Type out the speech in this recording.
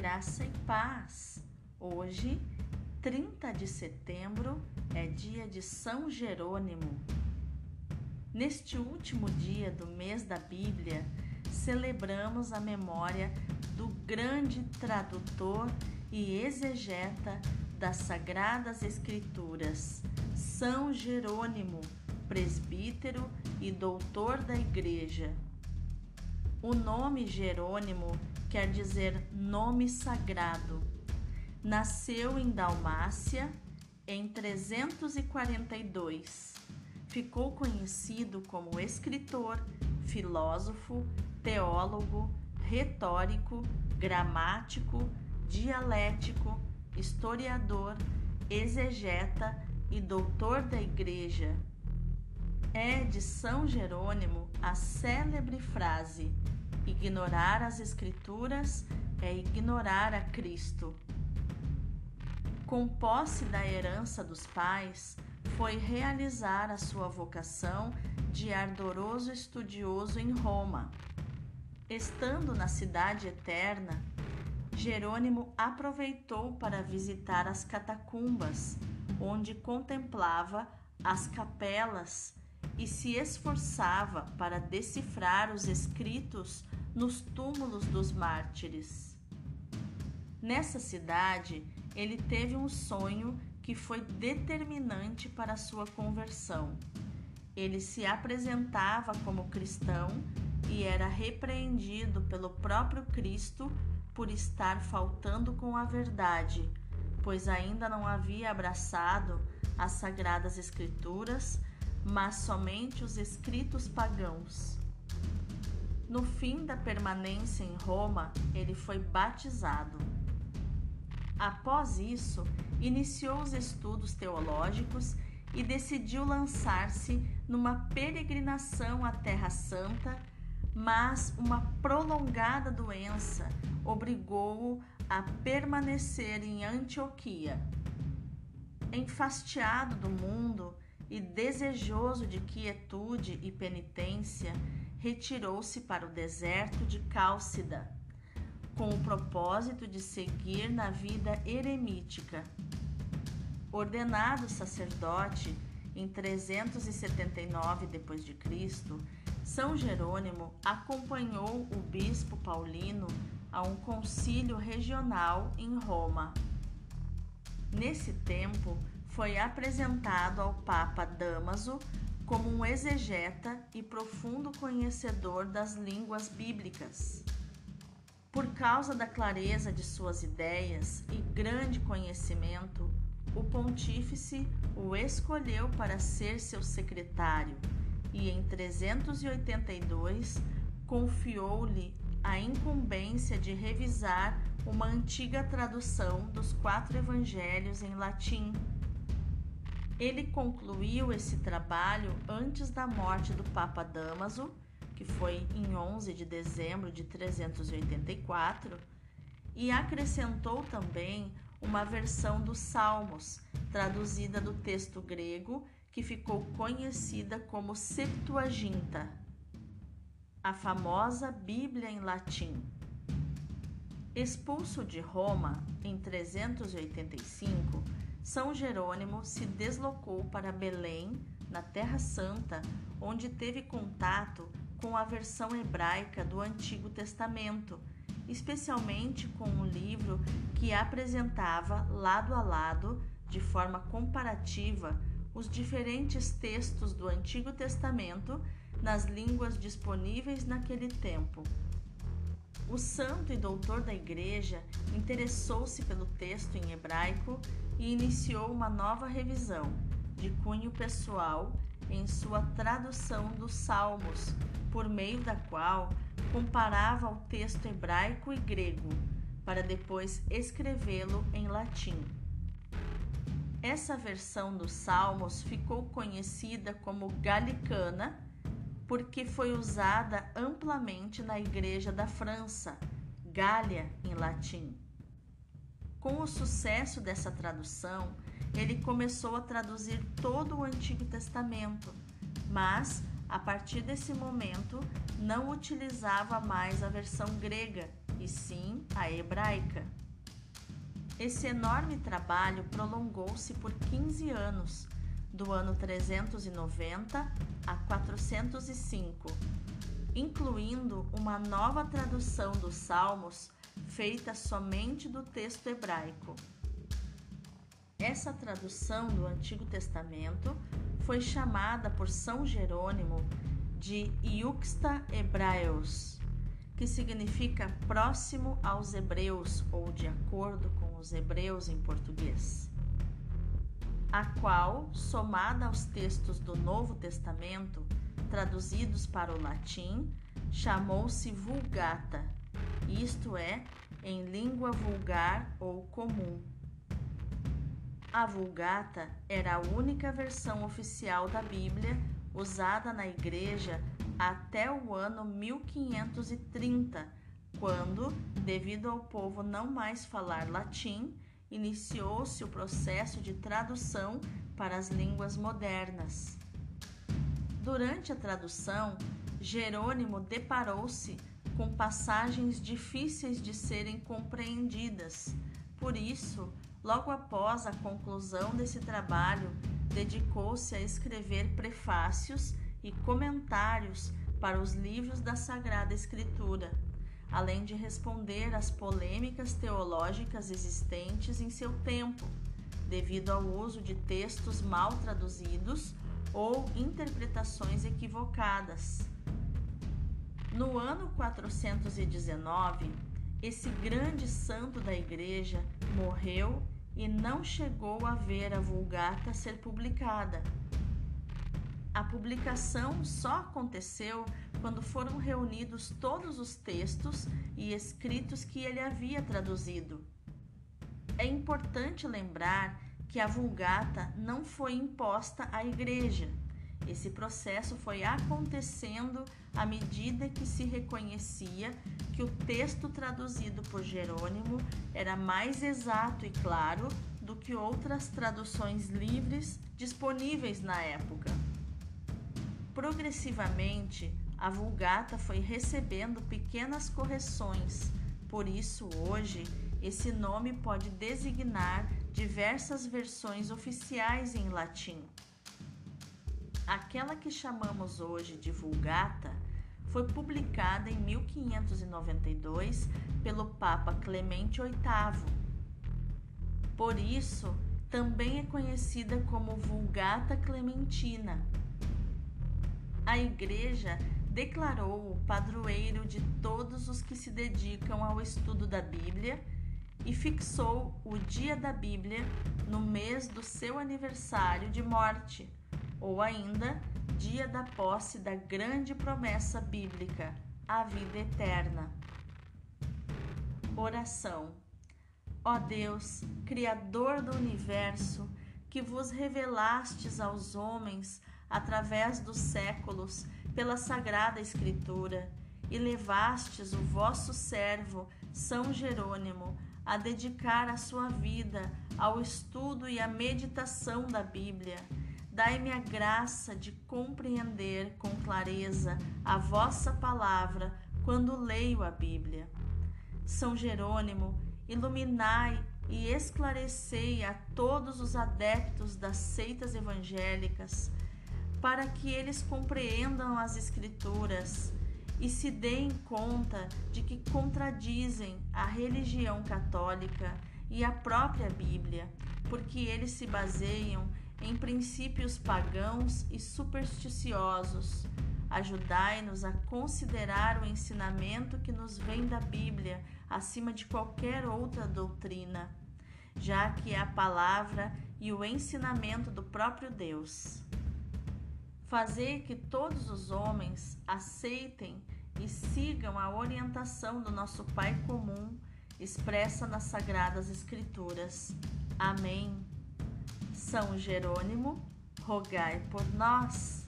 Graça e paz. Hoje, 30 de setembro, é dia de São Jerônimo. Neste último dia do mês da Bíblia, celebramos a memória do grande tradutor e exegeta das Sagradas Escrituras, São Jerônimo, presbítero e doutor da Igreja. O nome Jerônimo quer dizer nome sagrado. Nasceu em Dalmácia em 342. Ficou conhecido como escritor, filósofo, teólogo, retórico, gramático, dialético, historiador, exegeta e doutor da Igreja. É de São Jerônimo a célebre frase: Ignorar as Escrituras é ignorar a Cristo. Com posse da herança dos pais, foi realizar a sua vocação de ardoroso estudioso em Roma. Estando na Cidade Eterna, Jerônimo aproveitou para visitar as catacumbas, onde contemplava as capelas e se esforçava para decifrar os escritos nos túmulos dos mártires. Nessa cidade, ele teve um sonho que foi determinante para sua conversão. Ele se apresentava como cristão e era repreendido pelo próprio Cristo por estar faltando com a verdade, pois ainda não havia abraçado as sagradas Escrituras, mas somente os escritos pagãos. No fim da permanência em Roma, ele foi batizado. Após isso, iniciou os estudos teológicos e decidiu lançar-se numa peregrinação à Terra Santa, mas uma prolongada doença obrigou-o a permanecer em Antioquia. Enfastiado do mundo e desejoso de quietude e penitência, retirou-se para o deserto de Cálcida, com o propósito de seguir na vida eremítica. Ordenado sacerdote em 379 d.C., São Jerônimo acompanhou o bispo Paulino a um concílio regional em Roma. Nesse tempo, foi apresentado ao Papa Damaso como um exegeta e profundo conhecedor das línguas bíblicas. Por causa da clareza de suas ideias e grande conhecimento, o pontífice o escolheu para ser seu secretário e em 382 confiou-lhe a incumbência de revisar uma antiga tradução dos quatro evangelhos em latim ele concluiu esse trabalho antes da morte do Papa Damaso, que foi em 11 de dezembro de 384, e acrescentou também uma versão dos Salmos, traduzida do texto grego, que ficou conhecida como Septuaginta, a famosa Bíblia em latim. Expulso de Roma em 385, são Jerônimo se deslocou para Belém, na Terra Santa, onde teve contato com a versão hebraica do Antigo Testamento, especialmente com um livro que apresentava lado a lado, de forma comparativa, os diferentes textos do Antigo Testamento nas línguas disponíveis naquele tempo. O santo e doutor da Igreja interessou-se pelo texto em hebraico e iniciou uma nova revisão, de cunho pessoal, em sua tradução dos Salmos, por meio da qual comparava o texto hebraico e grego, para depois escrevê-lo em latim. Essa versão dos Salmos ficou conhecida como Galicana porque foi usada amplamente na Igreja da França, Gália em latim. Com o sucesso dessa tradução, ele começou a traduzir todo o Antigo Testamento, mas a partir desse momento não utilizava mais a versão grega e sim a hebraica. Esse enorme trabalho prolongou-se por 15 anos, do ano 390 a 405, incluindo uma nova tradução dos Salmos feita somente do texto hebraico. Essa tradução do Antigo Testamento foi chamada por São Jerônimo de Iuxta Hebraeus, que significa próximo aos hebreus ou de acordo com os hebreus em português. A qual, somada aos textos do Novo Testamento, traduzidos para o latim, chamou-se Vulgata, isto é, em língua vulgar ou comum. A Vulgata era a única versão oficial da Bíblia usada na Igreja até o ano 1530, quando, devido ao povo não mais falar latim, iniciou-se o processo de tradução para as línguas modernas. Durante a tradução, Jerônimo deparou-se com passagens difíceis de serem compreendidas. Por isso, logo após a conclusão desse trabalho, dedicou-se a escrever prefácios e comentários para os livros da Sagrada Escritura, além de responder às polêmicas teológicas existentes em seu tempo, devido ao uso de textos mal traduzidos ou interpretações equivocadas. No ano 419, esse grande santo da Igreja morreu e não chegou a ver a Vulgata ser publicada. A publicação só aconteceu quando foram reunidos todos os textos e escritos que ele havia traduzido. É importante lembrar que a Vulgata não foi imposta à Igreja esse processo foi acontecendo à medida que se reconhecia que o texto traduzido por Jerônimo era mais exato e claro do que outras traduções livres disponíveis na época. Progressivamente, a Vulgata foi recebendo pequenas correções, por isso hoje esse nome pode designar diversas versões oficiais em latim. Aquela que chamamos hoje de Vulgata foi publicada em 1592 pelo Papa Clemente VIII. Por isso, também é conhecida como Vulgata Clementina. A Igreja declarou o padroeiro de todos os que se dedicam ao estudo da Bíblia e fixou o dia da Bíblia no mês do seu aniversário de morte ou ainda dia da posse da grande promessa bíblica, a vida eterna. Oração. Ó Deus, Criador do universo, que vos revelastes aos homens através dos séculos pela sagrada Escritura, e levastes o vosso servo, São Jerônimo, a dedicar a sua vida ao estudo e à meditação da Bíblia Dai-me a graça de compreender com clareza a vossa palavra quando leio a Bíblia. São Jerônimo, iluminai e esclarecei a todos os adeptos das seitas evangélicas, para que eles compreendam as Escrituras e se deem conta de que contradizem a religião católica e a própria Bíblia, porque eles se baseiam em princípios pagãos e supersticiosos. Ajudai-nos a considerar o ensinamento que nos vem da Bíblia acima de qualquer outra doutrina, já que é a palavra e o ensinamento do próprio Deus. Fazer que todos os homens aceitem e sigam a orientação do nosso Pai comum expressa nas Sagradas Escrituras. Amém. São Jerônimo, rogai por nós.